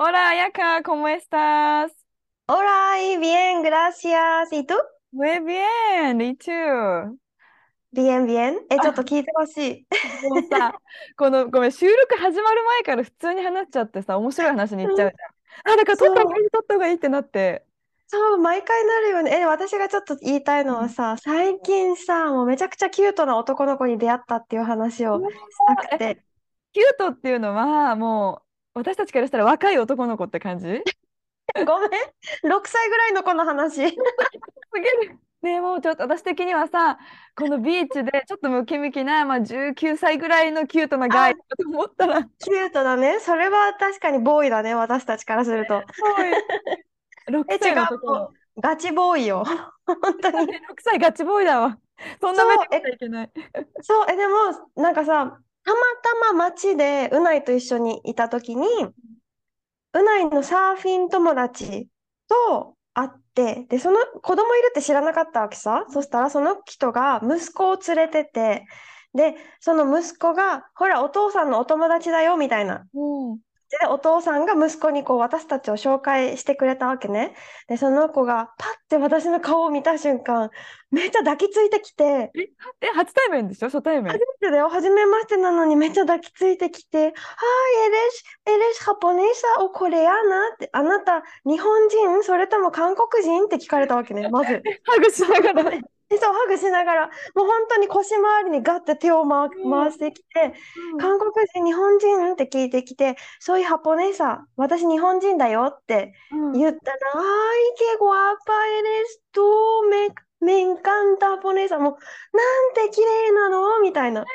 Hola, Ayaka, ¿cómo estás? Hola y bien, gracias. ¿Y tú? Muy bien, y tú? Bien, bien. え、あちょっと聞いてほしい。もうさ、この、ごめん、収録始まる前から普通に話しちゃってさ、面白い話に行っちゃうじゃん。あ、だから撮った方がいい、撮った方がいいってなって。そう、毎回なるよね。え、私がちょっと言いたいのはさ、最近さ、もうめちゃくちゃキュートな男の子に出会ったっていう話をしたくて。キュートっていうのは、もう、私たちからしたら若い男の子って感じ？ごめん。6歳ぐらいの子の話。すげる。ねもうちょっと私的にはさ、このビーチでちょっとムキムキな、まあ、19歳ぐらいのキュートな guy だと思ったら、キュートだね。それは確かにボーイだね、私たちからすると。すごい。6え、歳違うの男の。ガチボーイよ。本当に。6歳ガチボーイだわ。そんな目でいけない。そう、え、でも、なんかさ、たまたま街でうないと一緒にいた時に、うないのサーフィン友達と会って、で、その子供いるって知らなかったわけさ。そしたらその人が息子を連れてて、で、その息子が、ほら、お父さんのお友達だよ、みたいな。で、お父さんが息子にこう私たちを紹介してくれたわけね。で、その子がパッて私の顔を見た瞬間、めっちゃ抱きついてきて、え、初対面でしょ？初対面初。めてだよ、初めましてなのにめっちゃ抱きついてきて、はい、エレス、エレス、ジャポネーサおコレアナって、あなた、日本人？それとも韓国人？って聞かれたわけね、まず。ハグしながら。で、そう、ハグしながら、もう本当に腰回りにガッて手を回、うん回してきて、韓国人、日本人って聞いてきて、そういうハポネーサ、私日本人だよってうん言ったら、ay, qué guapa eres tú, me, me encanta japonesa. もう、なんて綺麗なのみたいな。も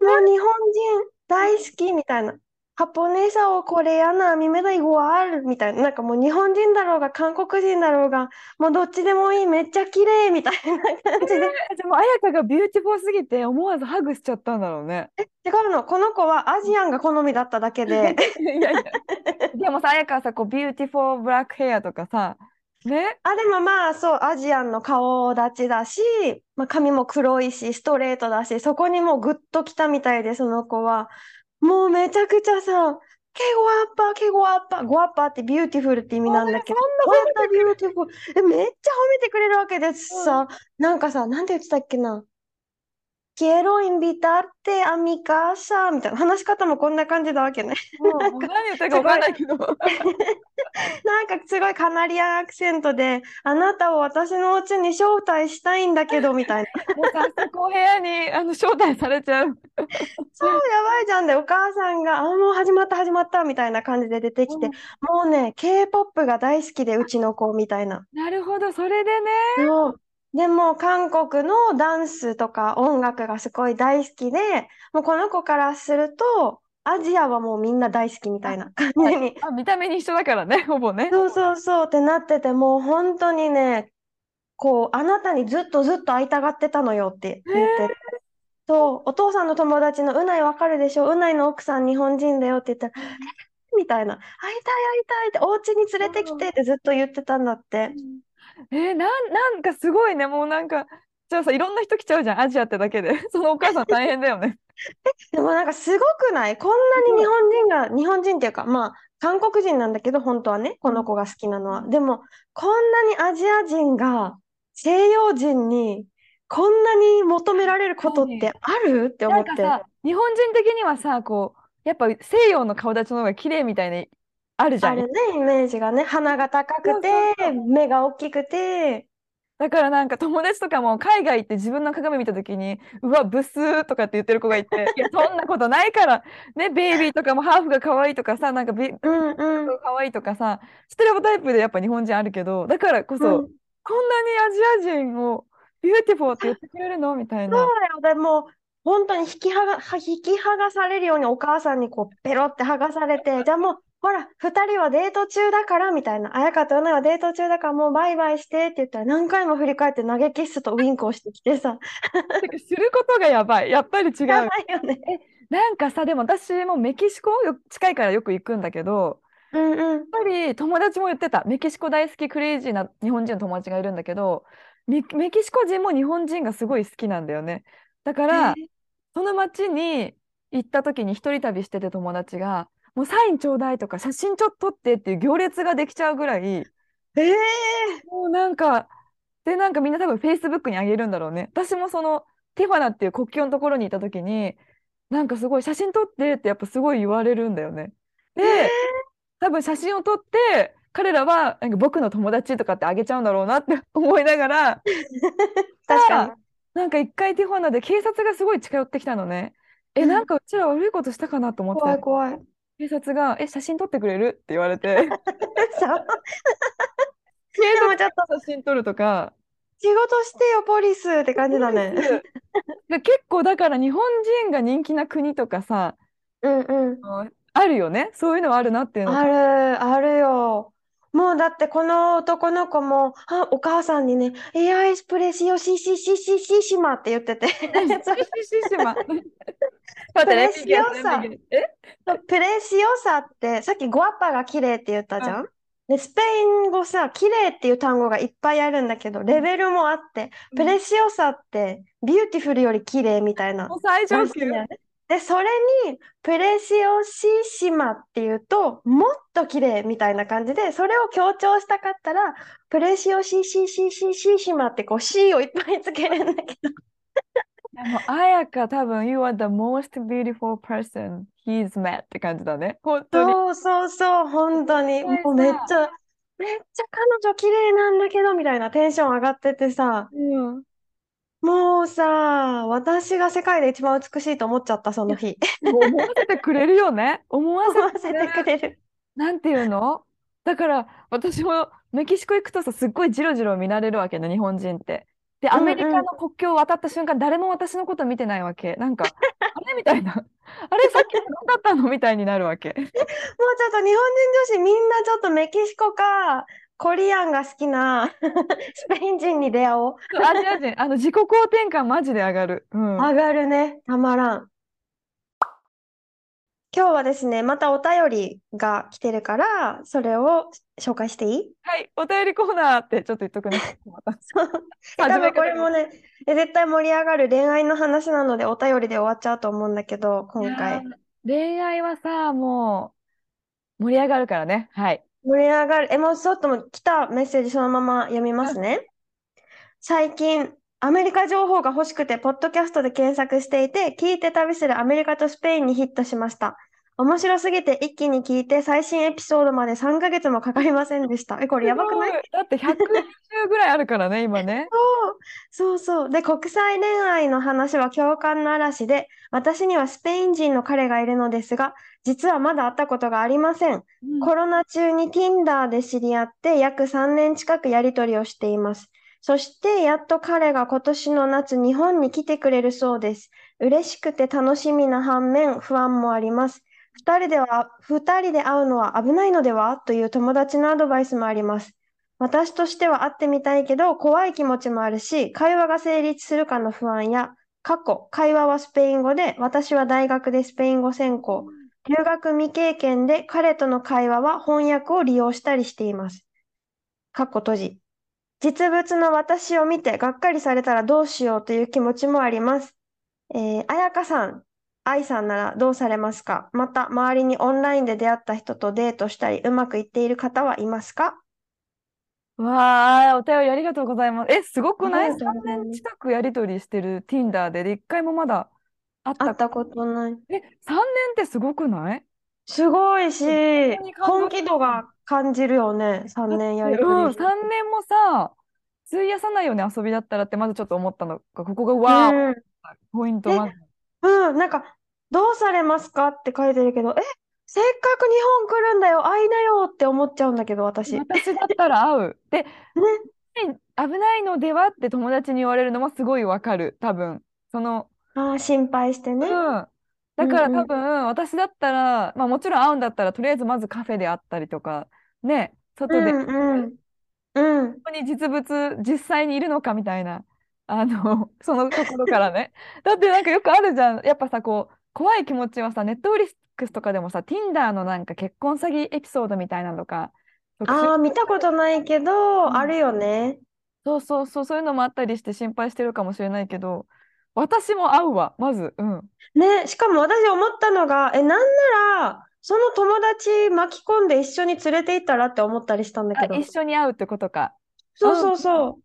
う日本人大好きみたいな。 japonesa o coreana、a mí me da igual みたいな。なんかもう日本人だろうが韓国人だろうが、もうどっちでもいい、めっちゃ綺麗みたいな感じで。えじゃあもう彩香が beautiful すぎて思わずハグしちゃったんだろうね。違うの、この子はアジアンが好みだっただけで、いやいや。でもさ、彩香はさ、こう beautiful black hair とかさ、ね？あ、でもまあそう、アジアンの顔立ちだし、まあ、髪も黒いし、ストレートだし、そこにもうグッときたみたいで、その子は。もうめちゃくちゃさ、 qué guapa、qué guapa、guapa って beautiful って意味なんだけど、 guapa beautiful。え、めっちゃ褒めてくれるわけですさ、なんかさ、なんて言ってたっけな。Quiero invitarte a mi casa みたいな話し方もこんな感じなわけね。もう何言ってるか分かんないけど。なんかすごい Canarian accent で、あなたを私のお家に招待したいんだけど、みたいな。もう早速お部屋にあの招待されちゃう。そう、やばいじゃんで、お母さんが、あ、もう始まった、始まった、みたいな感じで出てきて、もうね、K-POP が大好きで、うちの子、みたいな。なるほど、それでね。そう。でも、韓国のダンスとか音楽がすごい大好きで、もうこの子からすると、アジアはもうみんな大好きみたいな感じに。あ、見た目に一緒だからね、ほぼね。そうそうそうってなってて、もう本当にね、こう、あなたにずっとずっと会いたがってたのよって言ってて。そう、お父さんの友達のうないわかるでしょ？うないの奥さん日本人だよって言ったら、えみたいな、会いたい会いたいって、お家に連れてきてってずっと言ってたんだって。えーなん、なんかすごいね、もうなんか、じゃあさ、いろんな人来ちゃうじゃん、アジアってだけで。そのお母さん大変だよね。でもなんかすごくない？こんなに日本人が、日本人っていうか、まあ、韓国人なんだけど、本当はね、この子が好きなのは。でも、こんなにアジア人が西洋人にこんなに求められることってある？って思って。なんかさ、日本人的にはさ、こう、やっぱ西洋の顔立ちの方が綺麗みたいにあるじゃん。あるね、イメージがね。鼻が高くて、目が大きくて。だからなんか友達とかも海外行って自分の鏡見た時にうわブスーとかって言ってる子がいて いやそんなことないからねベイビーとかもハーフが可愛いとかさなんかビうんうん。可愛いとかさステレオタイプでやっぱ日本人あるけどだからこそ、うんこんなにアジア人を beautiful って言ってくれるのみたいなそうだよ。でも、本当に引きはが、は引き剥がされるようにお母さんにこう、ペロって剥がされて、じゃあもう、ほら、二人はデート中だから、みたいな。綾香とうなはデート中だから、もうバイバイしてって言ったら、何回も振り返って投げキッスとウインクをしてきてさ、することがやばい。やっぱり違う。やばいよね。なんかさ、でも私もメキシコよ近いからよく行くんだけど、うんうん。やっぱり友達も言ってた。メキシコ大好きクレイジーな日本人の友達がいるんだけど、メ、メキシコ人も日本人がすごい好きなんだよね。だから、その街に行った時に一人旅してて友達が、もうサインちょうだいとか写真ちょっと撮ってっていう行列ができちゃうぐらい、ええもうなんか、で、なんかみんな多分 Facebook にあげるんだろうね。私もそのティファナっていう国境のところにいた時に、なんかすごい写真撮ってってやっぱすごい言われるんだよね。で、多分写真を撮って、彼らはなんか僕の友達とかってあげちゃうんだろうなって 思いながら、確かに。なんか一回ティファナで警察がすごい近寄ってきたのね。え、うんなんかうちら悪いことしたかなと思って、怖い怖い。警察が、え、写真撮ってくれる？って言われて、さ、警でもちょっと察写真撮るとか、仕事してよ、ポリスって感じだね。で結構だから日本人が人気な国とかさ、うんうん。ああるよね？そういうのはあるなっていうのをある、あるよ。もうだってこの男の子も、あ、お母さんにね、エアエスプレシオシシシシシシマって言ってて、シシシシマ。プレシオサ。右えプレシオサって、さっきゴアッパが綺麗って言ったじゃん？で、スペイン語さ、綺麗っていう単語がいっぱいあるんだけど、レベルもあって、preciosa って、 beautiful より綺麗みたいな。最上級。で、それに、 preciosísima っていうと、もっと綺麗みたいな感じで、それを強調したかったら、 preciosisisisisísima ってこう C をいっぱいつけるんだけど、でも、彩香、多分、You are the most beautiful person he's met って感じだね。本当に。そうそうそう、本当に、もうめっちゃ、めっちゃ彼女綺麗なんだけど、みたいなテンション上がっててさ、うん。もうさ、私が世界で一番美しいと思っちゃった、その日。思わせてくれるよね。思わせせてくれる。てくれる。なんていうの？だから、私もメキシコ行くとさ、すっごいジロジロ見られるわけね、日本人って。で、アメリカの国境を渡った瞬間、誰も私のこと見てないわけ。なんか、あれ？みたいな。あれ、さっきの何だったの？みたいになるわけ。もうちょっと日本人女子みんなちょっとメキシコかコリアンが好きな スペイン人に出会おう。アジア人、あの自己肯定感マジで上がる。うん。上がるね。たまらん。今日はですね、またお便りが来てるから、それを紹介していい？はい、お便りコーナーってちょっと言っとくね。多分これもね、え絶対盛り上がる恋愛の話なのでお便りで終わっちゃうと思うんだけど、今回。ー恋愛はさ、もう盛り上がるからね。はい。盛り上がる。え、もうちょっともう来たメッセージそのまま読みますね。最近、アメリカ情報が欲しくて、ポッドキャストで検索していて、聞いて旅するアメリカとスペインにヒットしました。面白すぎて一気に聞いて、最新エピソードまで3ヶ月もかかりませんでした。え、これやばくない？だって120ぐらいあるからね、今ね。そうそう。で、国際恋愛の話は共感の嵐で、私にはスペイン人の彼がいるのですが、実はまだ会ったことがありません。うんコロナ中に Tinder で知り合って約3年近くやり取りをしています。そしてやっと彼が今年の夏日本に来てくれるそうです。嬉しくて楽しみな反面不安もあります。二人では、二人で会うのは危ないのでは？という友達のアドバイスもあります。私としては会ってみたいけど怖い気持ちもあるし、会話が成立するかの不安や、過去、会話はスペイン語で、私は大学でスペイン語専攻。留学未経験で彼との会話は翻訳を利用したりしています。かっこ閉じ。実物の私を見てがっかりされたらどうしようという気持ちもあります。えー、彩香さん、愛さんならどうされますか？また、周りにオンラインで出会った人とデートしたり、うまくいっている方はいますか？わあ、お便りありがとうございます。え、すごくない？う ?3 ございます年近くやり取りしてる Tinder で、で、1回もまだ会った会ったことない。え、3年ってすごくない？すごいし、本気度が感じるよね。3年やりとうん、りして。3年もさ、費やさないよね、遊びだったらって、まずちょっと思ったのが、ここがわー、うんポイント、えまず。うん、なんか、どうされますかって書いてるけど、え、せっかく日本来るんだよ、会いなよって思っちゃうんだけど、私。ね、私だったら会う。で、危ないのではって友達に言われるのもすごいわかる、多分。その、ああ、心配してね。うん。だから。多分、私だったら、まあもちろん会うんだったら、とりあえずまずカフェで会ったりとか、ね、う外で、んうん。うん。ここに実物、実際にいるのかみたいな、あの、そのところからね。だってなんかよくあるじゃん。やっぱさ、こう、怖い気持ちはさ、ネットフリックスとかでもさ、Tinder のなんか結婚詐欺エピソードみたいなのとか、ああ、見たことないけど、あうんるよね。そうそうそう、そういうのもあったりして心配してるかもしれないけど、私も会うわ、まず。うん。ね、しかも私思ったのが、え、なんなら、その友達巻き込んで一緒に連れて行ったらって思ったりしたんだあ、けど。一緒に会うってことか。そううん。そうそ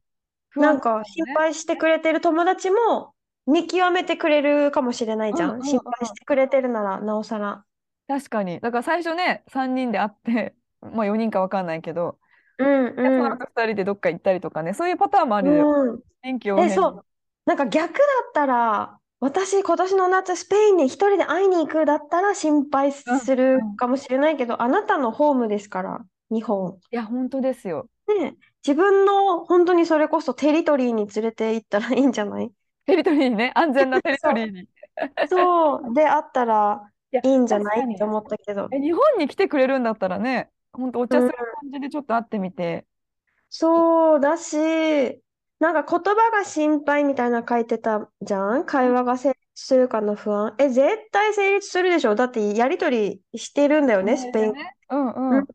う。なんか心。配してくれてる友達も見極めてくれるかもしれないうんうんじゃん。心配うん。してくれてるなら、なおさら。確かに。だから最初ね、3人で会って、まあ4人か分かんないけど、うんでそのうん。後2人でどっか行ったりとかね、そういうパターンもあるよ。うん。臨機応え、変に。そう。なんか逆だったら、私今年の夏スペインに一人で会いに行くだったら心配うんするうん。かもしれないけど、あなたのホームですから、日本。いや、本当ですよ。ね、自分の本当にそれこそテリトリーに連れて行ったらいいんじゃない？テリトリーにね、安全なテリトそリーに。そう。で、あったらや、いいんじゃ。ない？って思ったけど。え、日本に来てくれるんだったらね、本当おうん。茶する感じでちょっと会ってみて。そうだし、なんか言葉が心配みたいな書いてたじゃん？会話が成立するかの不安？え、絶対成立するでしょ？だってやりとりしてるんだよね、スペイン。うんうん、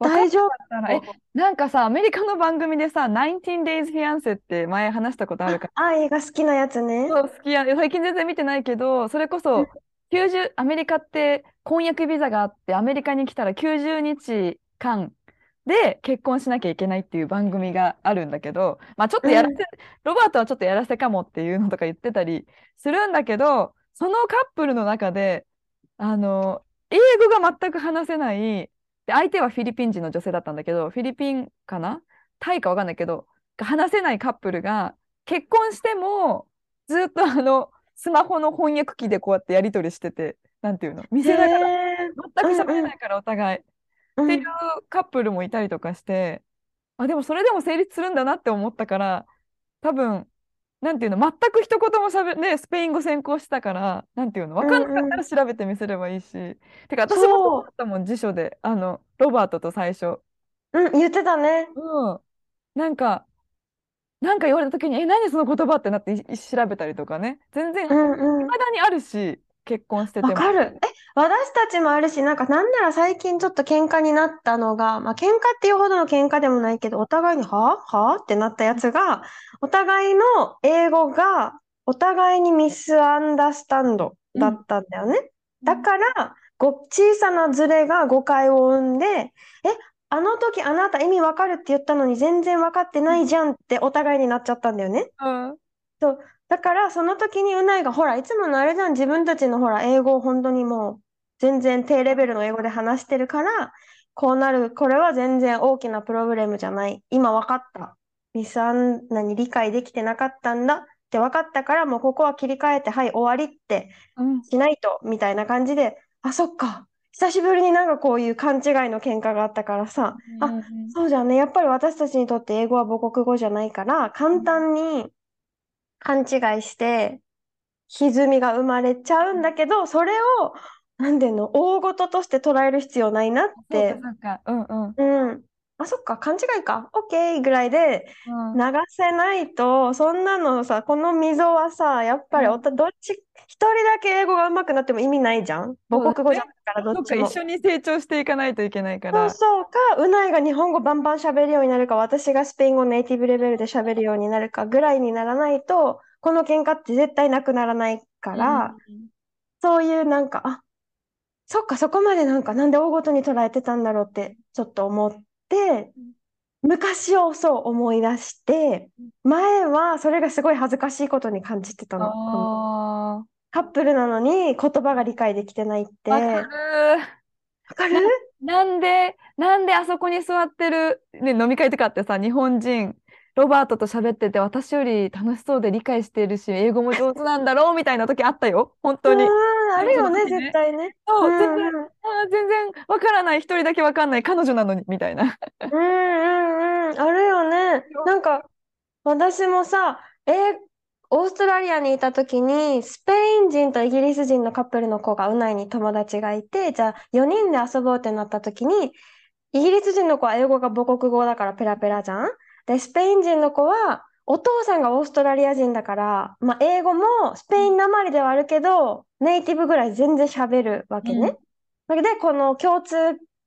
大丈かったら、え、夫。なんかさ、アメリカの番組でさ、19 Days Fiancé って前話したことあるかあ、あ、映画好きなやつね。そう、好きや、最近全然見てないけど、それこうん、そ、90、アメリカって婚約ビザがあって、アメリカに来たら90日間で結婚しなきゃいけないっていう番組があるんだけど、まあちょっうとやらせ、ん、ロバートはちょっとやらせかもっていうのとか言ってたりするんだけど、そのカップルの中で、あの、英語が全く話せない、で、相手はフィリピン人の女性だったんだけど、フィリピンかな？タイかわかんないけど、話せないカップルが結婚しても、ずっとあの、スマホの翻訳機でこうやってやり取りしてて、なんていうの、見へせながら、え、全くうんうん、喋れないからお互い。っていううん。カップルもいたりとかして、あ、でもそれでも成立するんだなって思ったから、多分、なんていうの、全く一言もしゃべ、ね、スペイン語専攻してたから、なんていうの、分うかんなかっんうん。たら調べてみせればいいし。てか、私もそうだそったもん、辞書で、あの、ロバートと最初。う。うん、言ってたね。うん。なんか、なんか言われた時に、え、何その言葉ってなってい調べたりとかね。全然、ういんうん。まだにあるし、結婚してても。わかる。え、私たちもあるし、なんかなんなら最近ちょっと喧嘩になったのが、まあ喧嘩っていうほどの喧嘩でもないけど、お互いには？は？ってなったやつが、お互いの英語が、お互いにミスアンダースタンドうん。だったんだよね。だうんから、ご、小さなズレが誤解を生んで、え、あの時あなた意味わかるって言ったのに全然わかってないじゃんってお互いになっちゃったんだよね。うん。だから、その時にうないが、ほら、いつものあれじゃん、自分たちのほら、英語を本当にもう、全然低レベルの英語で話してるから、こうなる、これは全然大きなプロブレムじゃない。今分かった。ミスアンナに理解できてなかったんだって分かったから、もうここは切り替えて、はい、終わりってうんしないと、みたいな感じで、あ、そっか。久しぶりになんかこういう勘違いの喧嘩があったからさ、あ、うんそうじゃんね。やっぱり私たちにとって英語は母国語じゃないから、簡単に、勘違いして歪みが生まれちゃうんだけど、それを、なんていうの、大事として捉える必要ないなっそうか、て、そうか。うんうん。うん。あ、そっか、勘違いか。オッケーぐらいでうん流せないと、そんなのさ、この溝はさ、やっぱりおうんたどっち、一人だけ英語が上手くなっても意味ないじゃん。母そうだ国語じゃね。ないから、どそっか、一っちも。緒に成長していかないといけないから。そうそうか、うないが日本語バンバン喋るようになるか、私がスペイン語ネイティブレベルで喋るようになるかぐらいにならないと、この喧嘩って絶対なくならないかうんら、そういうなんか、あ、そっか、そこまでなんか、なんで大ごとに捉えてたんだろうって、ちょっと思って、昔をそう思い出して、前はそれがすごい恥ずかしいことに感じてたの。カップルなのに言葉が理解できてないっあ、わかて、る。わかる？な、なんで、なんであそこに座ってる、ね、飲み会とかってさ、日本人、ロバートと喋ってて、私より楽しそうで理解してるし、英語も上手なんだろうみたいな時あったよ。本当に。ん、あるよね、時ね。絶対ね。うそう、全然、んうん。あー、全然わからない。一人だけわかんない。彼女なのに、みたいな。うんうんうん、あるよね。なんか、私もさ、えーオーストラリアにいた時に、スペイン人とイギリス人のカップルの子が、うないに友達がいて、じゃあ4人で遊ぼうってなった時に、イギリス人の子は英語が母国語だからペラペラじゃん？で、スペイン人の子は、お父さんがオーストラリア人だから、まあ、英語もスペインなまりではあるけど、ネイティブぐらい全然喋るわけね。だこの共通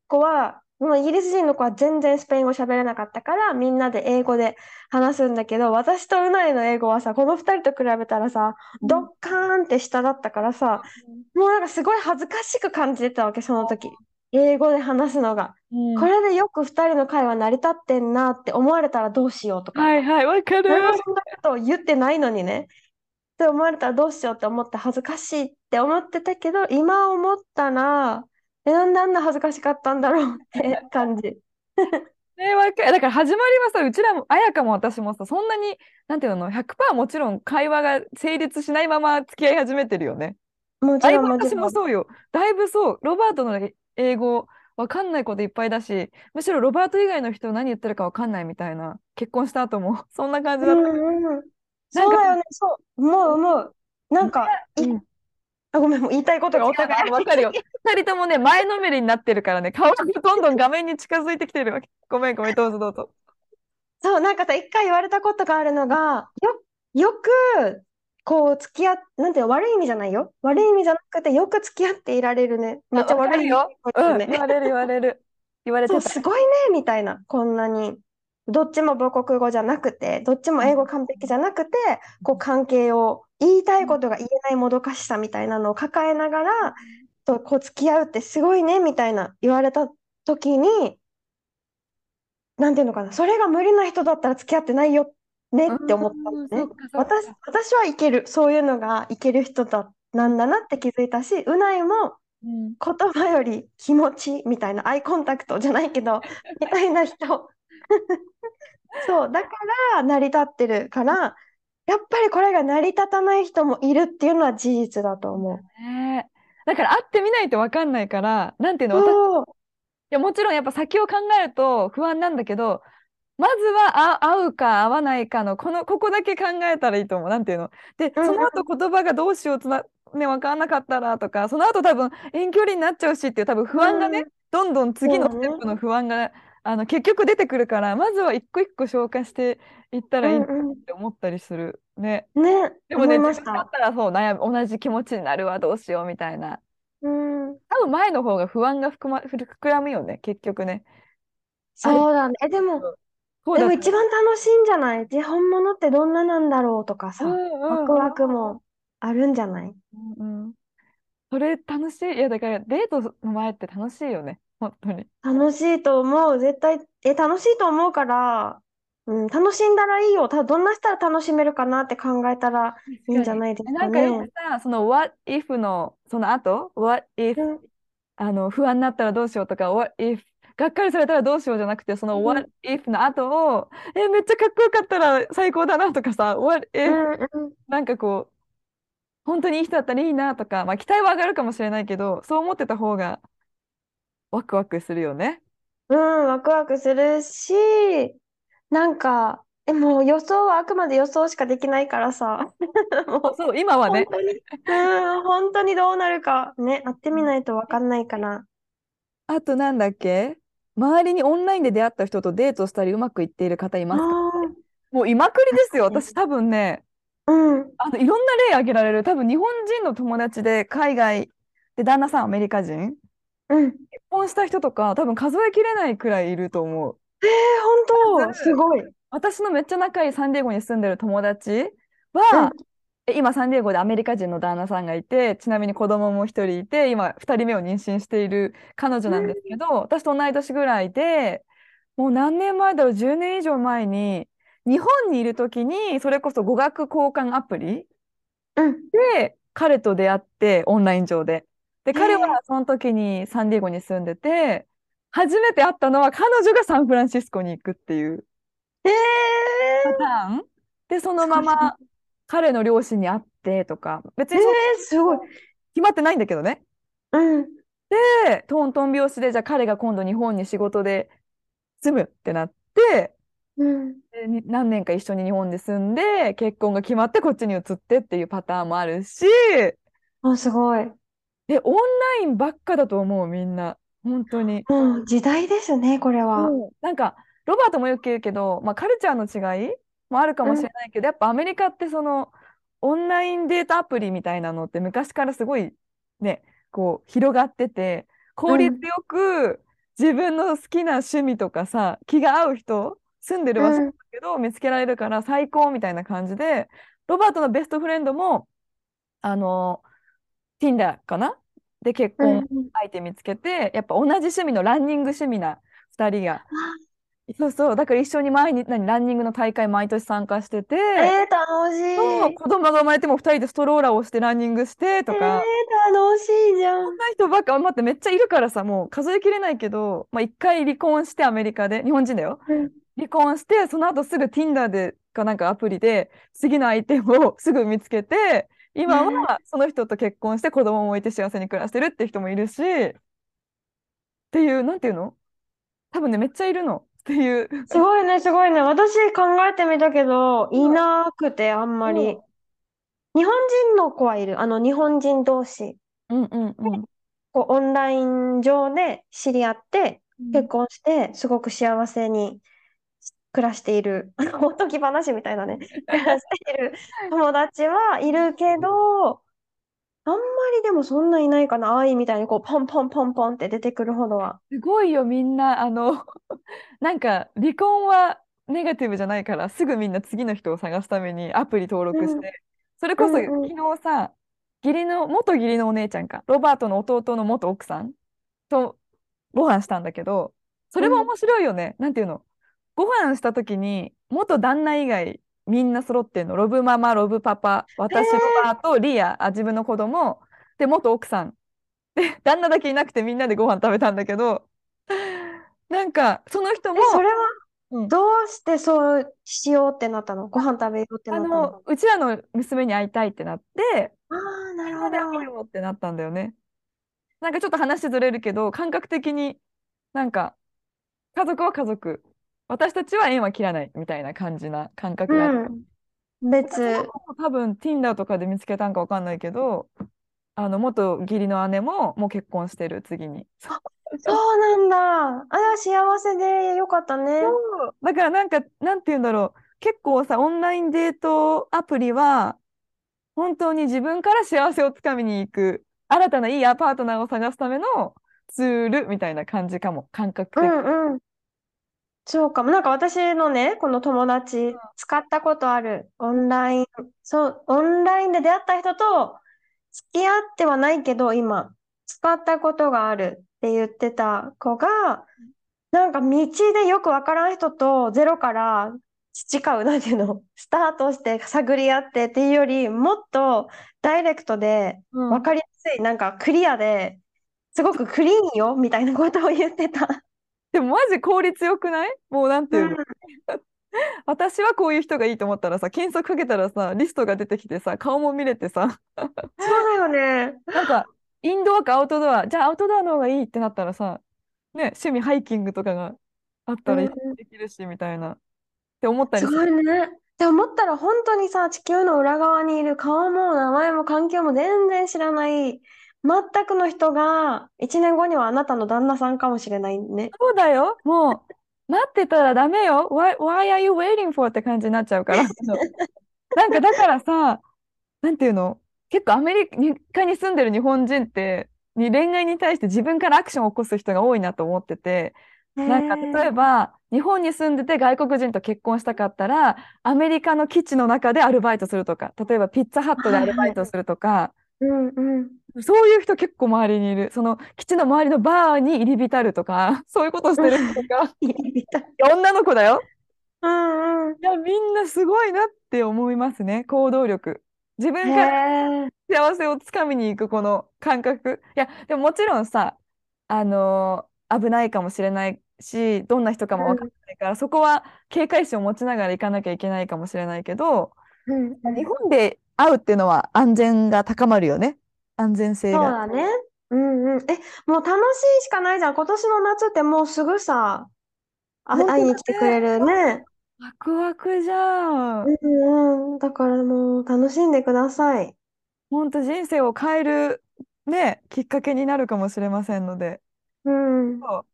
語は、もうイギリス人の子は全然スペイン語喋れなかったから、みんなで英語で話すんだけど、私とうないの英語はさ、この二人と比べたらさ、ドッカーンって下だったからさ、もうなんかすごい恥ずかしく感じてたわけ、その時。英語で話すのが。うんこれでよく二人の会話成り立ってんなって思われたらどうしようとか。はいはい、わかる。そんなことを言ってないのにね。って思われたらどうしようって思って恥ずかしいって思ってたけど、今思ったら、え、なんであんな恥ずかしかったんだろうって感じ。ね、わかる。だから始まりはさ、うちらも、綾香も私もさ、そんなに、なんていうの、100%もちろん会話が成立しないまま付き合い始めてるよね。もちろんもちろん。もそうよ。だいぶそう。ロバートの英語、わかんないこといっぱいだし、むしろロバート以外の人何言ってるかわかんないみたいな、結婚した後も そんな感じだった。うんうん。そうだよね、そう。思う思う。なんか、いうんあ、ごめん、もう言いたいことがお互いわかるよ。二人ともね、前のめりになってるからね、顔がどんどん画面に近づいてきてるわけ。ごめんごめん、どうぞどうぞ。そう、なんかさ、一回言われたことがあるのが、よ、よく、こう、付き合っ、なんていうの、悪い意味じゃないよ。悪い意味じゃなくて、よく付き合っていられるね。めっちゃ悪いよ。うん、言われる言われる。言われてた。すごいね、みたいな。こんなに。どっちも母国語じゃなくて、どっちも英語完璧じゃなくて、こう、関係を、言いたいことが言えないもどかしさみたいなのを抱えながら、と、こう、付き合うってすごいね、みたいな言われた時に、なんていうのかな、それが無理な人だったら付き合ってないよねって思ったのね。私、私はいける。そういうのがいける人だ、なんだなって気づいたし、うないもうん言葉より気持ちみたいな、アイコンタクトじゃないけど、みたいな人。そう、だから成り立ってるから、やっぱりこれが成り立たない人もいるっていうのは事実だと思う。ねえだから会ってみないと分かんないから、なんていうの、私、いやもちろんやっぱ先を考えると不安なんだけど、まずはあ会うか会わないかのこのここだけ考えたらいいと思う。なんていうの？で、その後言葉がどうしようつな、ね、分かんなかったらとか、その後多分遠距離になっちゃうしっていう多分不安がね、うんどんどん次のステップの不安が、あの結局出てくるから、まずは一個一個消化していったらいいって思ったりするね。うん。ね、でもね、自分だっ。たらそう悩む、同じ気持ちになるわ、どうしようみたいな。うん、多分前の方が不安が膨ま、膨らむよね、結局ね。そうだね。え、でも、でも一番楽しいんじゃない？で、本物ってどんななんだろうとかさ、うんうんワクワクもあるんじゃない？うんうん。それ楽しい？いや、だからデートの前って楽しいよね、本当に。楽しいと思う。絶対、え、楽しいと思うから、うん、楽しんだらいいよ。ただ、どんなしたら楽しめるかなって考えたらいいんじゃないですかなんかよくね。さ、その What if のその後、What if うんあの不安になったらどうしようとか、What if がっかりされたらどうしようじゃなくて、そのうん。What if の後を、え、めっちゃかっこよかったら最高だなとかさ、What う if なんかこう、本当にいい人だったらいいなとか、まあ期待は上がるかもしれないけど、そう思ってた方がワクワクするよね。うん、ワクワクするし、なんか、え、もう予想はあくまで予想しかできないからさ、も うそう、今はね、うん、本当にどうなるかね、会ってみないとわかんないから。あとなんだっけ？周りにオンラインで出会った人とデートしたりうまくいっている方いますか？あもういまくりですよ。私多分ね、あ、うん、あのいろんな例挙げられる。多分日本人の友達で海外で旦那さんアメリカ人うん。結婚した人とか多分数えきれないくらいいると思う。えー、本当、すごい。私のめっちゃ仲いいサンディエゴに住んでる友達は、え今サンディエゴでアメリカ人の旦那さんがいて、ちなみに子供も一人いて、今二人目を妊娠している彼女なんですけど、私と同い年ぐらいで、もう何年前だろう、10年以上前に、日本にいる時に、それこそ語学交換アプリうん、で彼と出会って、オンライン上で。で、彼はその時にサンディエゴに住んでて、初めて会ったのは彼女がサンフランシスコに行くっていうえパターン。で、そのまま彼の両親に会ってとか、別にそのー、すごい。決まってないんだけどね。うん、で、トントン拍子で、じゃあ彼が今度日本に仕事で住むってなって、うん。何年か一緒に日本で住んで、結婚が決まってこっちに移ってっていうパターンもあるし、あ、すごい。で、オンラインばっかだと思う、みんな。本当に。もう時代ですね、これは。うんなんか、ロバートもよく言うけど、まあ、カルチャーの違いもあるかもしれないけど、やっぱアメリカってその、オンラインデートアプリみたいなのって昔からすごいね、こう、広がってて、効率よく自分の好きな趣味とかさ、気が合う人、住んでる場所だけど見つけられるから最高みたいな感じで、ロバートのベストフレンドも、あの、Tinder かな？で結うん婚相手見つけて、やっぱ同じ趣味のランニング趣味な2人が。そうそう、だから一緒に毎日、何、ランニングの大会毎年参加してて、えー、楽しい。そう子供が生まれても2人でストローラーをしてランニングしてとえー、か、楽しいじゃん。そんな人ばっか、待って、めっちゃいるからさ、もう数えきれないけど、まあ、一回離婚してアメリカで、日本人だよ。うん離婚して、その後すぐ Tinder でかなんかアプリで次の相手を すぐ見つけて、今はその人と結婚して子供もいて幸せに暮らしてるって人もいるし、っていう、なんていうの？多分ね、めっちゃいるの。っていう。すごいね、すごいね。私考えてみたけど、いなくて、あんまり。うん日本人の子はいる。あの、日本人同士。うんうんうん。こうオンライン上で知り合って、結婚して、すごく幸せに暮らしている。おとぎ話みたいなね。暮らしている友達はいるけど、あんまりでもそんないないかな。愛みたいにこう、ポンポンポンポンって出てくるほどは。すごいよ、みんな、あの、なんか、離婚はネガティブじゃないから、すぐみんな次の人を探すためにアプリ登録して、それこそうんうん昨日さ、義理の、元義理のお姉ちゃんか、ロバートの弟の元奥さんとご飯したんだけど、それも面白いよね。なんていうの？ご飯した時に、元旦那以外、みんな揃ってんの。ロブママ、ロブパパ、私、ロバート、リア、あ、自分の子供、で、元奥さん。で、旦那だけいなくてみんなでご飯食べたんだけど、なんか、その人え、も、それはうんどうしてそうしようってなったの？ご飯食べようってあなったの？の、うちらの娘に会いたいってなって、ああ、なみるほど。ってなったんだよね。なんかちょっと話ずれるけど、感覚的になんか、家族は家族、私たちは縁は切らないみたいな感じな感覚があって。うん。別。多分 Tinder とかで見つけたんかわかんないけど、あの元義理の姉ももう結婚してる次に。そうそうなんだ。あら、幸せでよかったね。そうだからなんか、なんて言うんだろう。結構さ、オンラインデートアプリは、本当に自分から幸せをつかみに行く、新たないいアパートナーを探すためのツールみたいな感じかも、感覚う的。んうん。そうかも。なんか私のね、この友達、使ったことある。オンライン、そう、オンラインで出会った人と付き合ってはないけど、今、使ったことがあるって言ってた子が、なんか道でよくわからん人とゼロから培う、なんていうの、スタートして探り合ってっていうより、もっとダイレクトで、うんわかりやすい、なんかクリアで、すごくクリーンよ、みたいなことを言ってた。でもマジ効率よくない？もうなんていうの、私はこういう人がいいと思ったらさ、検索かけたらさ、リストが出てきてさ、顔も見れてさ、そうだよね。なんか、インドアかアウトドア、じゃあアウトドアの方がいいってなったらさ、ね、趣味ハイキングとかがあったらできるし、みたいな。って思ったりすごいね。って思ったら本当にさ、地球の裏側にいる顔も名前も環境も全然知らない、全くの人が1年後にはあなたの旦那さんかもしれないね。そうだよ。もう、待ってたらダメよ。Why, why are you waiting for? って感じになっちゃうから。なんかだからさ、なんていうの？結構アメリカに住んでる日本人って、に恋愛に対して自分からアクションを起こす人が多いなと思ってて、なんか例えば、日本に住んでて外国人と結婚したかったら、アメリカの基地の中でアルバイトするとか、例えばピッツァハットでアルバイトするとか、うんうん。そういう人結構周りにいる。その基地の周りのバーに入り浸るとか、そういうことしてる人とか、女の子だよ。うんうん。いや、みんなすごいなって思いますね、行動力。自分からへえ。幸せをつかみに行くこの感覚。いや、でももちろんさ、あのー危ないかもしれないし、どんな人かも分からないから、そこは警戒心を持ちながら行かなきゃいけないかもしれないけど、うんうん日本で会うっていうのは安全が高まるよね。安全性そうが。だね。うんうん。え、もう楽しいしかないじゃん。今年の夏ってもうすぐさ、あ会いに来てくれるね。ワクワクじゃん。うんうん。だからもう楽しんでください。本当人生を変えるね、きっかけになるかもしれませんので。うん。そう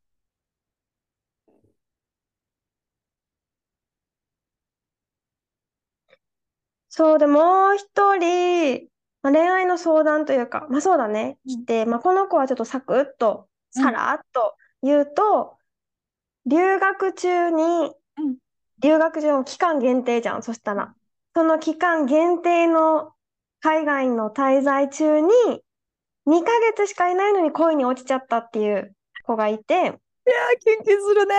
そうでもう一人、まあ、恋愛の相談というか、まあそうだね、うん。来て、まあこの子はちょっとサクッと、さうんらっと言うと、留学中に、うん留学中の期間限定じゃん、そしたら。その期間限定の海外の滞在中に、2ヶ月しかいないのに恋に落ちちゃったっていう子がいて、いやー、キュンキュンするね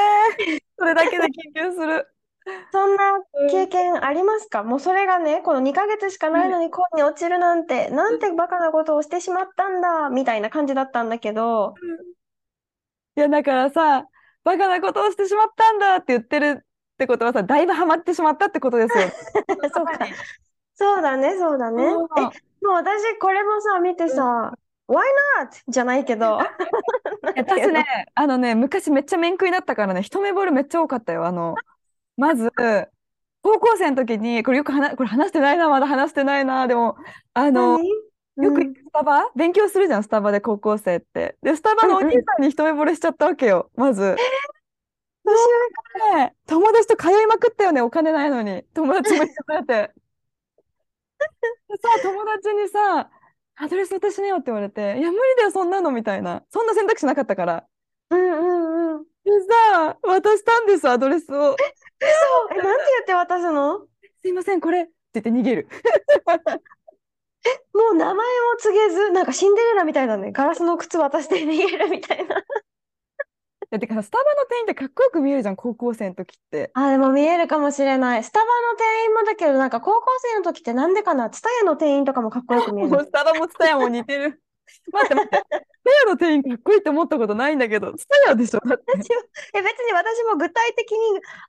それだけでキュンキュンする。そんな経うん験ありますか？もうそれがね、この2ヶ月しかないのに恋に落ちるなんて、なんてバカなことをしてしまったんだ、みたいな感じだったんだけど、いや、だからさ、バカなことをしてしまったんだって言ってるってことはさ、だいぶハマってしまったってことですよ。そうか。そうだね、そうだね。え、もうんう私これもさ、見てさ、Why not? じゃないけど、私ね、あのね、昔めっちゃ面食いだったからね、一目惚れめっちゃ多かったよ。あの、まず、高校生の時に、これよく話、これ話してないな、まだ話してないな、でも、あの、何？よくスタバ？勉強するじゃん、スタバで高校生って。で、スタバのお兄。さんに一目惚れしちゃったわけよ、まず。ね、友達と通いまくったよね、お金ないのに。友達も一緒になって。でさ、友達にさ、アドレス渡しねよって言われて、いや、無理だよ、そんなの、みたいな。そんな選択肢なかったから。うんうんうん。でさ、渡したんです、アドレスを。嘘え、なんて言って渡すのすいません、これって言って逃げる。もう名前も告げず、なんかシンデレラみたいだね。ガラスの靴渡して逃げるみたいな。だってかさ、スタバの店員ってかっこよく見えるじゃん、高校生の時って。あ、でも見えるかもしれない。スタバの店員もだけど、なんか高校生の時ってなんでかな、ツタヤの店員とかもかっこよく見え もうない。スタバもツタヤも似てる。待って待って。ヤの店員かっこいいって思ったことないんだけど、ツタヤでしょ、別に私も具体的に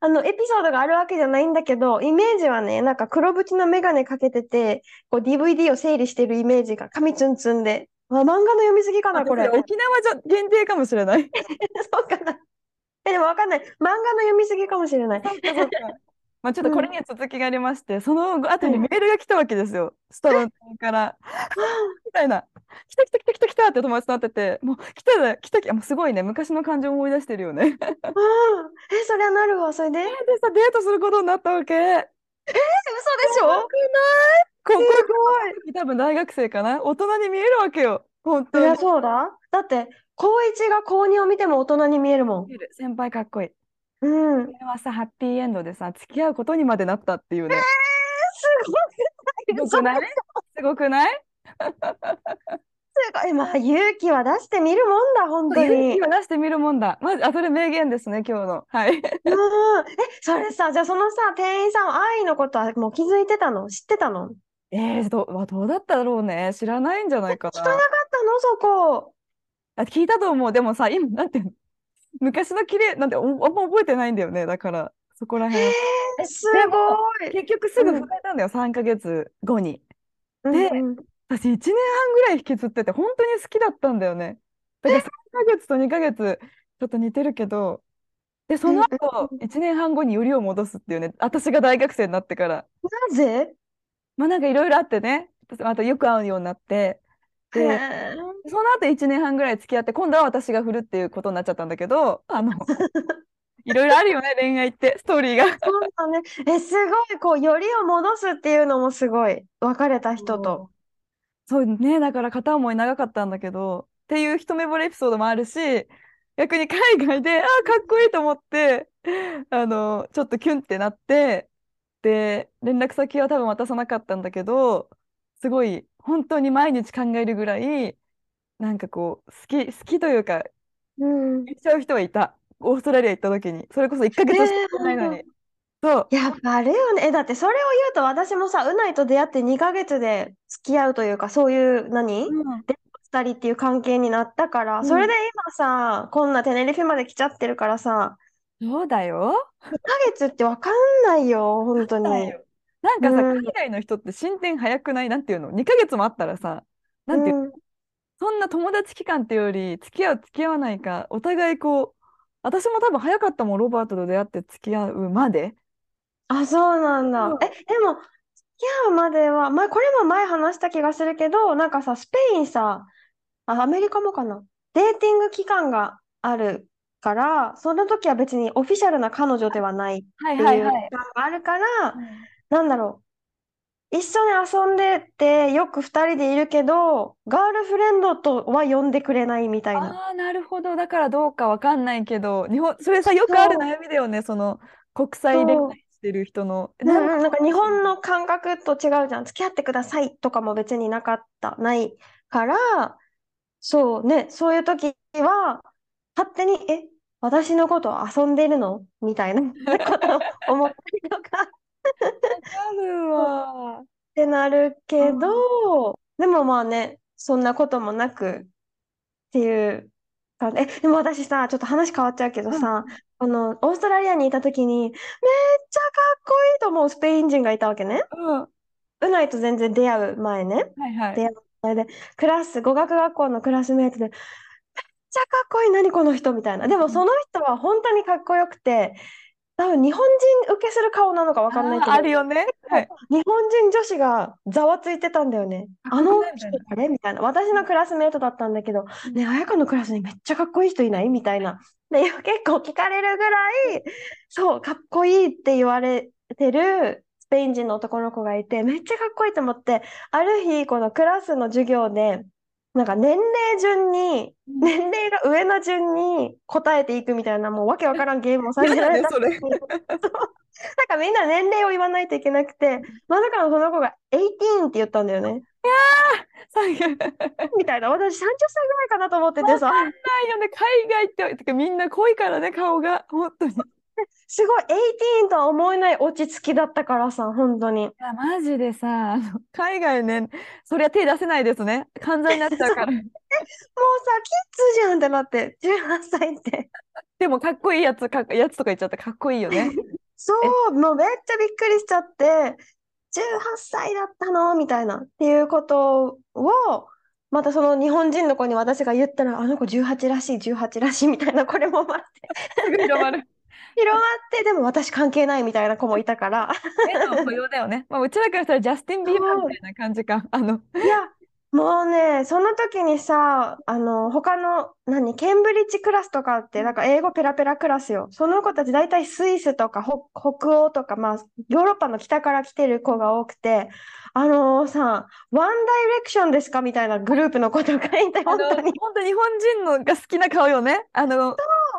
あのエピソードがあるわけじゃないんだけど、イメージはね、なんか黒縁の眼鏡かけてて、こう DVD を整理してるイメージが、髪ツンツンで。あ、漫画の読みすぎかな、これ。れ沖縄じゃ限定かもしれない。そうかな。え、でもわかんない。漫画の読みすぎかもしれない。まあちょっとこれうん。には続きがありまして、その後はい。にメールが来たわけですよ。ストロンから。みたいな。来た来た来た来た来たって友達となってて、もう来たで、来た来た、もうすごいね、昔の感情を思い出してるよね。でああ、え、そりゃなるわ。それでえ、さ、デートすることになったわけ。やば嘘でしょ？くない？す高校ごい。多分大学生かな？大人に見えるわけよ。本当に。そうだ。だって、高一が高二を見ても大人に見えるもん。先輩かっこいい。うん。えこれはさ、ハッピーエンドでさ、付き合うことにまでなったっていうね。ー、すごくない？すごくない？すごい？まあ、勇気は出してみるもんだ、本当に。勇気を出してみるもんだ。まず、あ、それ名言ですね、今日の。はい。うん。え、それさ、じゃあそのさ、店員さんは愛のことはもう気づいてたの？知ってたの？えー、どどうだっただろうね。知らないんじゃないか聞かなかな。ったの？そこ。あ、聞いたと思う。でもさ、今、なんていうの、昔の綺麗、なんて、おあんま覚えてないんだよね。だから、そこらへ辺。え、え、すでごも、い。結局すぐ振うん。られたんだよ、3ヶ月後に。で、うんうん。私1年半ぐらい引きずってて、本当に好きだったんだよね。だから3ヶ月と2ヶ月、ちょっと似てるけど、で、そうんうんの後、1年半後によりを戻すっていうね、私が大学生になってから。なぜ？まあなんかいろいろあってね、またよく会うようになって、へで、え。その後1年半ぐらい付き合って、今度は私が振るっていうことになっちゃったんだけど、あの、いろいろあるよね、恋愛って、ストーリーが。そうだね。え、すごい、こう、よりを戻すっていうのもすごい。別れた人と。そうね、だから片思い長かったんだけど、っていう一目惚れエピソードもあるし、逆に海外で、ああ、かっこいいと思って、あの、ちょっとキュンってなって、で、連絡先は多分渡さなかったんだけど、すごい、本当に毎日考えるぐらい、なんかこう、好き、好きというか、うん。ちゃう人はいた。オーストラリア行った時に。それこそ1ヶえ月しかないのー、に。そう。やっぱあれよね。え、だってそれを言うと私もさ、うないと出会って2ヶ月で付き合うというか、そういう何、うん。デートしたりっていう関係になったから、それうん。で今さ、こんなテネリフェまで来ちゃってるからさ、そうだよ。2ヶ月ってわかんないよ、本当に。なんかさ、海うん、外の人って進展早くない？なんていうの ?2 ヶ月もあったらさ、なんていうの？うん、そんな友達期間っていうより、付き合う、付き合わないか、お互いこう、私も多分早かったもん、ロバートと出会って付き合うまで。あ、そうなんだ。うんえ、でも、付き合うまでは、まあ、これも前話した気がするけど、なんかさ、スペインさ、あ、アメリカもかな。デーティング期間があるから、その時は別にオフィシャルな彼女ではないっはいていうはいはい。期間があるから、なんだろう。一緒に遊んでて、よく二人でいるけど、ガールフレンドとは呼んでくれないみたいな。ああ、なるほど。だからどうかわかんないけど、日本、それさ、よくある悩みだよね。その、国際恋愛してる人の。うんうん、なんか日本の感覚と違うじゃん。付き合ってくださいとかも別になかった、ないから、そうね、そういう時は、勝手に、え、私のことを遊んでるの？みたいなことを思ったりとかあるわ。ってなるけど、でもまあね、そんなこともなくっていう感じ。え、でも私さ、ちょっと話変わっちゃうけどさ、あの、オーストラリアにいた時に、めっちゃかっこいいと思うスペイン人がいたわけね。うん。はうないと全然出会う前ね。いはい。で、それで、クラス、語学学校のクラスメートで、めっちゃかっこいい、何この人みたいな。でも、その人は本当にかっこよくて、多分日本人受けする顔なのかわかんないけあーあど、るよね。はい。日本人女子がざわついてたんだよね。あの人かっこいいみたいな誰みたいな。私のクラスメートだったんだけど、ね、彩香のクラスにめっちゃかっこいい人いない？みたいな。で、結構聞かれるぐらい、そう、かっこいいって言われてるスペイン人の男の子がいて、めっちゃかっこいいと思って、ある日、このクラスの授業で、なんか年齢順に、うん年齢が上の順に答えていくみたいな、もうわけわからんゲームをさせられた。なんかみんな年齢を言わないといけなくて、まさかのその子が18って言ったんだよね。最悪みたいな。私30歳ぐらいかなと思っててさ、ないよね、海外って、てかみんな濃いからね、顔が、本当に。い すごい18とは思えない落ち着きだったからさ、本当に。や、マジでさ、あの海外ね、そりゃ手出せないですね。犯罪になっちゃうから。もうさ、キッズじゃんってなって、18歳って。でも、かっこいいやつ、かやつとか言っちゃったらかっこいいよね。そう、もうめっちゃびっくりしちゃって、18歳だったの？みたいな。っていうことを、またその日本人の子に私が言ったら、あの子18らしい、18らしいみたいな、これも待って、すぐ広まる。広まって、でも私関係ないみたいな子もいたから。目のだよね。まあ、うちらからしたらジャスティン・ビーバーみたいな感じか。あの、いや、もうね、その時にさ、あの、他の、何、ケンブリッジクラスとかって、なんか英語ペラペラクラスよ。その子たち大体スイスとか北、北欧とか、まあ、ヨーロッパの北から来てる子が多くて、あのさ、ワンダイレクションですかみたいなグループの子とかいて、本当に。本当日本人のが好きな顔よね。あの、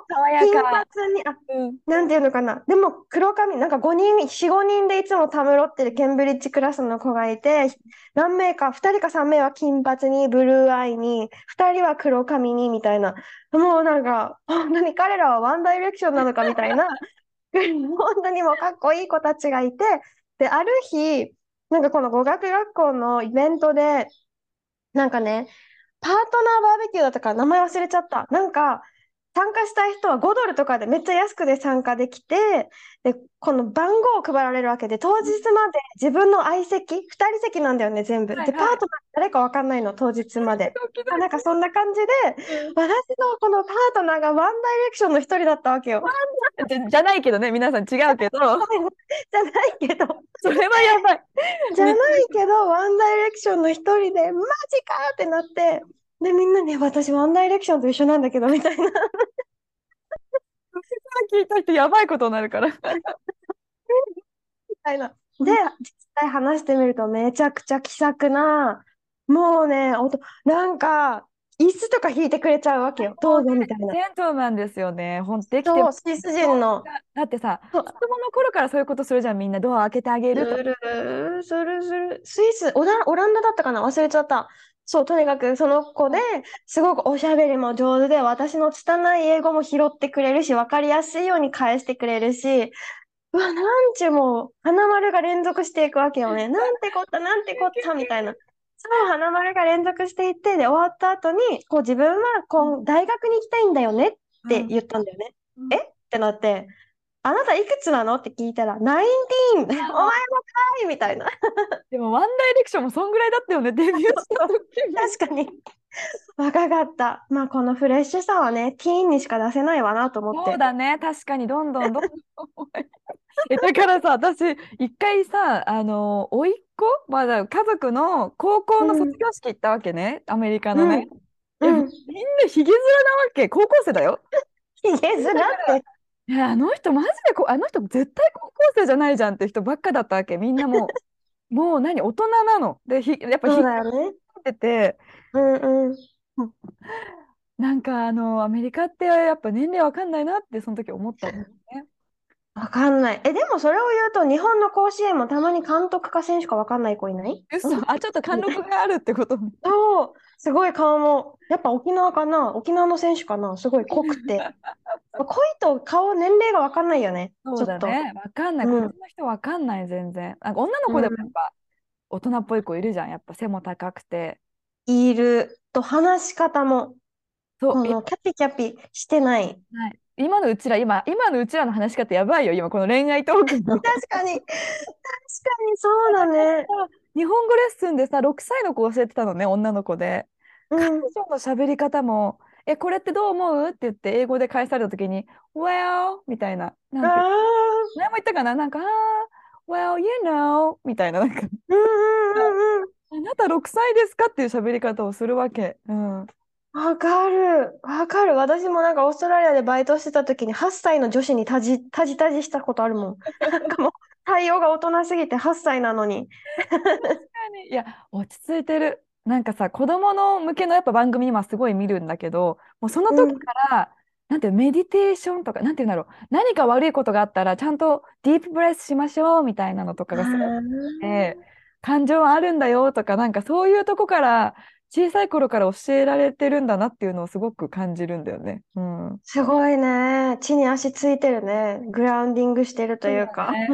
爽や金か。髪に、あ、うん。なんていうのかな。でも、黒髪、なんか5人、4、5人でいつもたむろってるケンブリッジクラスの子がいて、何名か、2人か3名は金髪に、ブルーアイに、2人は黒髪に、みたいな。もうなんか、本当に彼らはワンダイレクションなのかみたいな、本当にもうかっこいい子たちがいて、で、ある日、なんかこの語学学校のイベントで、なんかね、パートナーバーベキューだったから名前忘れちゃった。なんか、参加したい人は5ドルとかでめっちゃ安くで参加できて、で、この番号を配られるわけで、当日まで自分の相席、2人席なんだよね、全部。で、はいはいパートナー誰かわかんないの、当日まで。なんかそんな感じで、私のこのパートナーがワンダイレクションの一人だったわけよ。じゃ、じゃないけどね、皆さん違うけど、じゃないけど、それはやばい。じゃないけど、ワンダイレクションの一人で、マジかってなって、で、みんなね、私ワンダイレクションと一緒なんだけど、みたいな。聞いた人やばいことになるから。みたいな。で、実際話してみるとめちゃくちゃ気さくな、もうね、おとなんか、椅子とか引いてくれちゃうわけよ。どうぞみたいな。ジェントルマンですよね。ほんとできてそう、スイス人の。だってさ、子供の頃からそういうことするじゃん、みんなドア開けてあげするとする、する。スイス、オラ、オランダだったかな？忘れちゃった。そう、とにかくその子ですごくおしゃべりも上手で、私の拙い英語も拾ってくれるし、わかりやすいように返してくれるし、うわ、なんちゅうもう、花丸が連続していくわけよね。なんてこった、なんてこった、みたいな。そう、花丸が連続していって、で、終わった後に、こう自分はこう大学に行きたいんだよねって言ったんだよね。うんえ？ってなって、あなたいくつなの？って聞いたら、19! お前もかいみたいな。でも、ワンダイレクションもそんぐらいだったよね、デビューした時に。確かに。若かった。まあ、このフレッシュさはね、ティーンにしか出せないわなと思って。そうだね、確かにどんどんどんどん。え、だからさ、私、一回さ、あの、甥っ子、まあ、だ家族の高校のうん卒業式行ったわけね、アメリカのね。うん。みんなひげ面なわけ、高校生だよ。ひげ面って。いや、あの人、マジでこ、あの人、絶対高校生じゃないじゃんって人ばっかだったわけ、みんなもう、もう何、大人なの。で、ひ、やっぱそうひげだよね。てて、うんうん。なんか、あの、アメリカってやっぱ年齢わかんないなって、その時思った。わかんない。え、でもそれを言うと、日本の甲子園もたまに監督か選手かわかんない子いない？嘘、あ、ちょっと貫禄があるってこと。そう。すごい顔も、やっぱ沖縄かな？沖縄の選手かな？すごい濃くて。濃いと顔、年齢がわかんないよね。そうちょっと。だね。わかんない。うんこっちの人わかんない、全然。なんか女の子でもやっぱ大人っぽい子いるじゃん。やっぱ背も高くて。いる。と、話し方も、そう、キャピキャピしてない。はい今のうちら、今、今のうちらの話し方やばいよ。今、この恋愛トークの。確かに、確かにそうだね。日本語レッスンでさ、6歳の子教えてたのね、女の子で。うん。彼女の喋り方も、え、これってどう思う？って言って、英語で返されたときに、Well, みたいな。なんて、あ前も言ったかな？なんか、Well, you know, みたいな。なんか、ーうんうんうんうん。あなた6歳ですか？っていう喋り方をするわけ。うん。わかる。わかる。私もなんかオーストラリアでバイトしてた時に8歳の女子にタジ、タジタジしたことあるもん。なんかもう対応が大人すぎて8歳なのに。いや、落ち着いてる。なんかさ、子供の向けのやっぱ番組今すごい見るんだけど、もうその時から、なんてメディテーションとか、なんていうんだろう、何か悪いことがあったら、ちゃんとディープブレスしましょうみたいなのとかがすごいあって、感情はあるんだよとか、なんかそういうとこから、小さい頃から教えられてるんだなっていうのをすごく感じるんだよね。うん。すごいね。地に足ついてるね。グラウンディングしてるというか。ね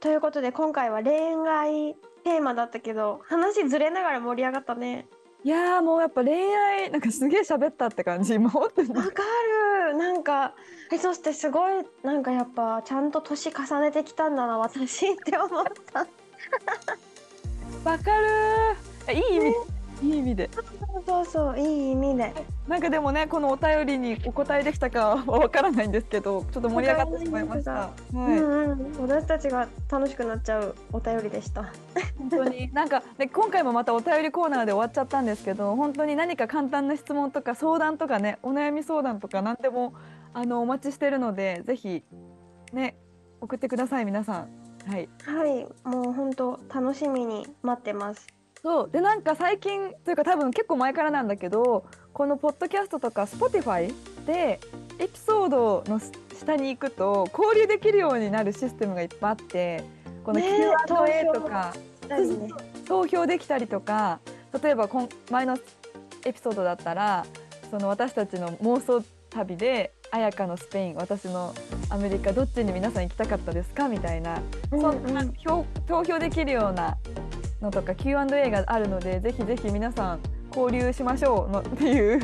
ということで今回は恋愛テーマだったけど、話ずれながら盛り上がったね。いやーもうやっぱ恋愛、なんかすげえ喋ったって感じ、今本当に。わかる。なんか、え、そしてすごい、なんかやっぱちゃんと年重ねてきたんだな、私って思った。わかるー。いい意味、いい意味で。そうそう、いい意味で。なんかでもね、このお便りにお答えできたかは わからないんですけど、ちょっと盛り上がってしまいました。はうい、んうん、私たちが楽しくなっちゃうお便りでした。本当に なんかね、今回もまたお便りコーナーで終わっちゃったんですけど、本当に何か簡単な質問とか相談とかね、お悩み相談とか何でもあのお待ちしてるので、ぜひね送ってください皆さん。はい。はい、もう本当楽しみに待ってます。そうでなんか最近というか多分結構前からなんだけどこのポッドキャストとか Spotify でエピソードの下に行くと交流できるようになるシステムがいっぱいあってこの Q&A とかね投票できたりとか例えばこん前のエピソードだったらその私たちの妄想旅で綾香のスペイン私のアメリカどっちに皆さん行きたかったですか？みたいなうんそんな票投票できるようなのとか Q&A があるのでぜひぜひ皆さん交流しましょうのっていう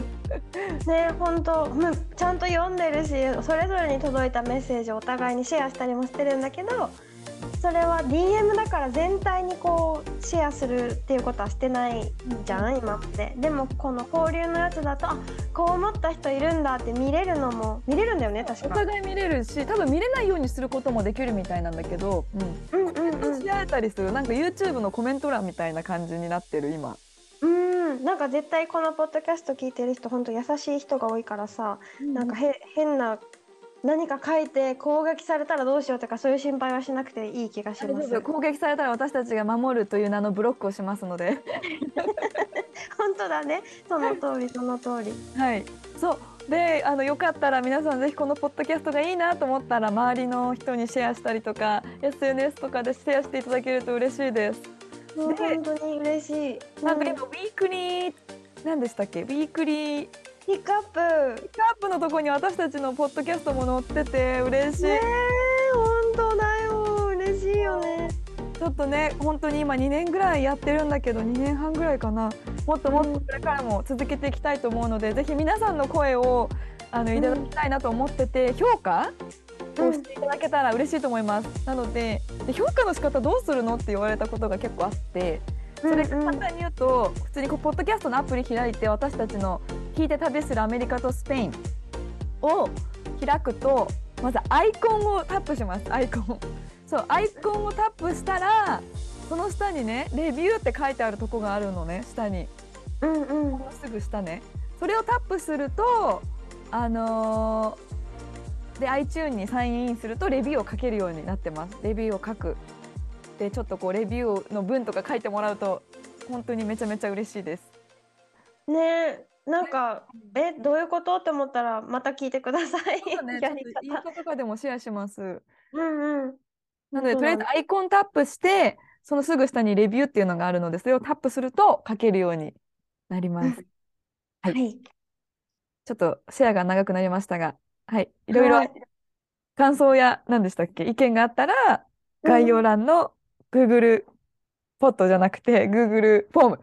ね、本当、うんちゃんと読んでるし、それぞれに届いたメッセージをお互いにシェアしたりもしてるんだけど。それは DM だから全体にこうシェアするっていうことはしてないじゃん今って。でもこの交流のやつだとあこう思った人いるんだって見れるのも見れるんだよね確おか互い見れるし多分見れないようにすることもできるみたいなんだけど、うん、うんうんうん。し合えたりするなんか YouTube のコメント欄みたいな感じになってる今。うん。なんか絶対このポッドキャスト聞いてる人本当優しい人が多いからさ、なんかへ変な何か書いて攻撃されたらどうしようとかそういう心配はしなくていい気がします。攻撃されたら私たちが守るという名のブロックをしますので。本当だね。その通りその通り。はい、そう。であのよかったら皆さんぜひこのポッドキャストがいいなと思ったら周りの人にシェアしたりとか SNS とかでシェアしていただけると嬉しいです。本当に嬉しい。なんか今、うん。ウィークリー何でしたっけ？ウィークリーピックアップ。アップのとこに私たちのポッドキャストも載ってて嬉しい。ねえ本当だよ。嬉しいよね。ちょっとね本当に今2年ぐらいやってるんだけど2年半ぐらいかな。もっともっとこれからも続けていきたいと思うので、ぜひ皆さんの声をあのいただきたいなと思ってて、評価をしていただけたら嬉しいと思います。なのでで評価の仕方どうするのって言われたことが結構あってそれ簡単に言うと、普通にこうポッドキャストのアプリ開いて私たちの聞いて旅するアメリカとスペインを開くとまずアイコンをタップします。アイコン。そうアイコンをタップしたらその下にねレビューって書いてあるとこがあるのね下に。うんうん。すぐ下ね。それをタップするとあのーで iTune にサインインするとレビューを書けるようになってます。レビューを書くでちょっとこうレビューの文とか書いてもらうと本当にめちゃめちゃ嬉しいです。ねえなんかえどういうこと？って思ったらまた聞いてください。そうね、インス方タとかでもシェアします。うんうん。なので、とりあえずアイコンタップして、そのすぐ下にレビューっていうのがあるので、それをタップすると書けるようになります。は はい。いちょっとシェアが長くなりましたが、はい、いろいろはい。感想や何でしたっけ、意見があったら、概要欄の Google ポットじゃなくて Google フォーム。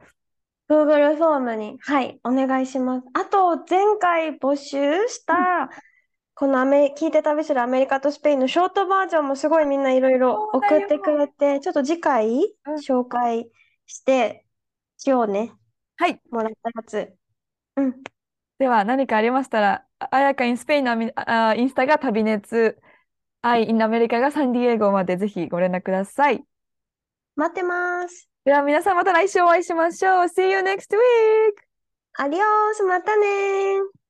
Google フォームに、はい、お願いします。あと、前回募集した、このアメ、聞いて旅するアメリカとスペインのショートバージョンもすごいみんないろいろ送ってくれて、ちょっと次回うん紹介して、しようね。はい、もらったやつ。うん。では何かありましたら、ああやかインスペインのあインスタが旅熱、アイインアメリカがサンディエゴまでぜひご連絡ください。待ってます。では皆さんまた来週お会いしましょう。See you next week! アディオース、またねー。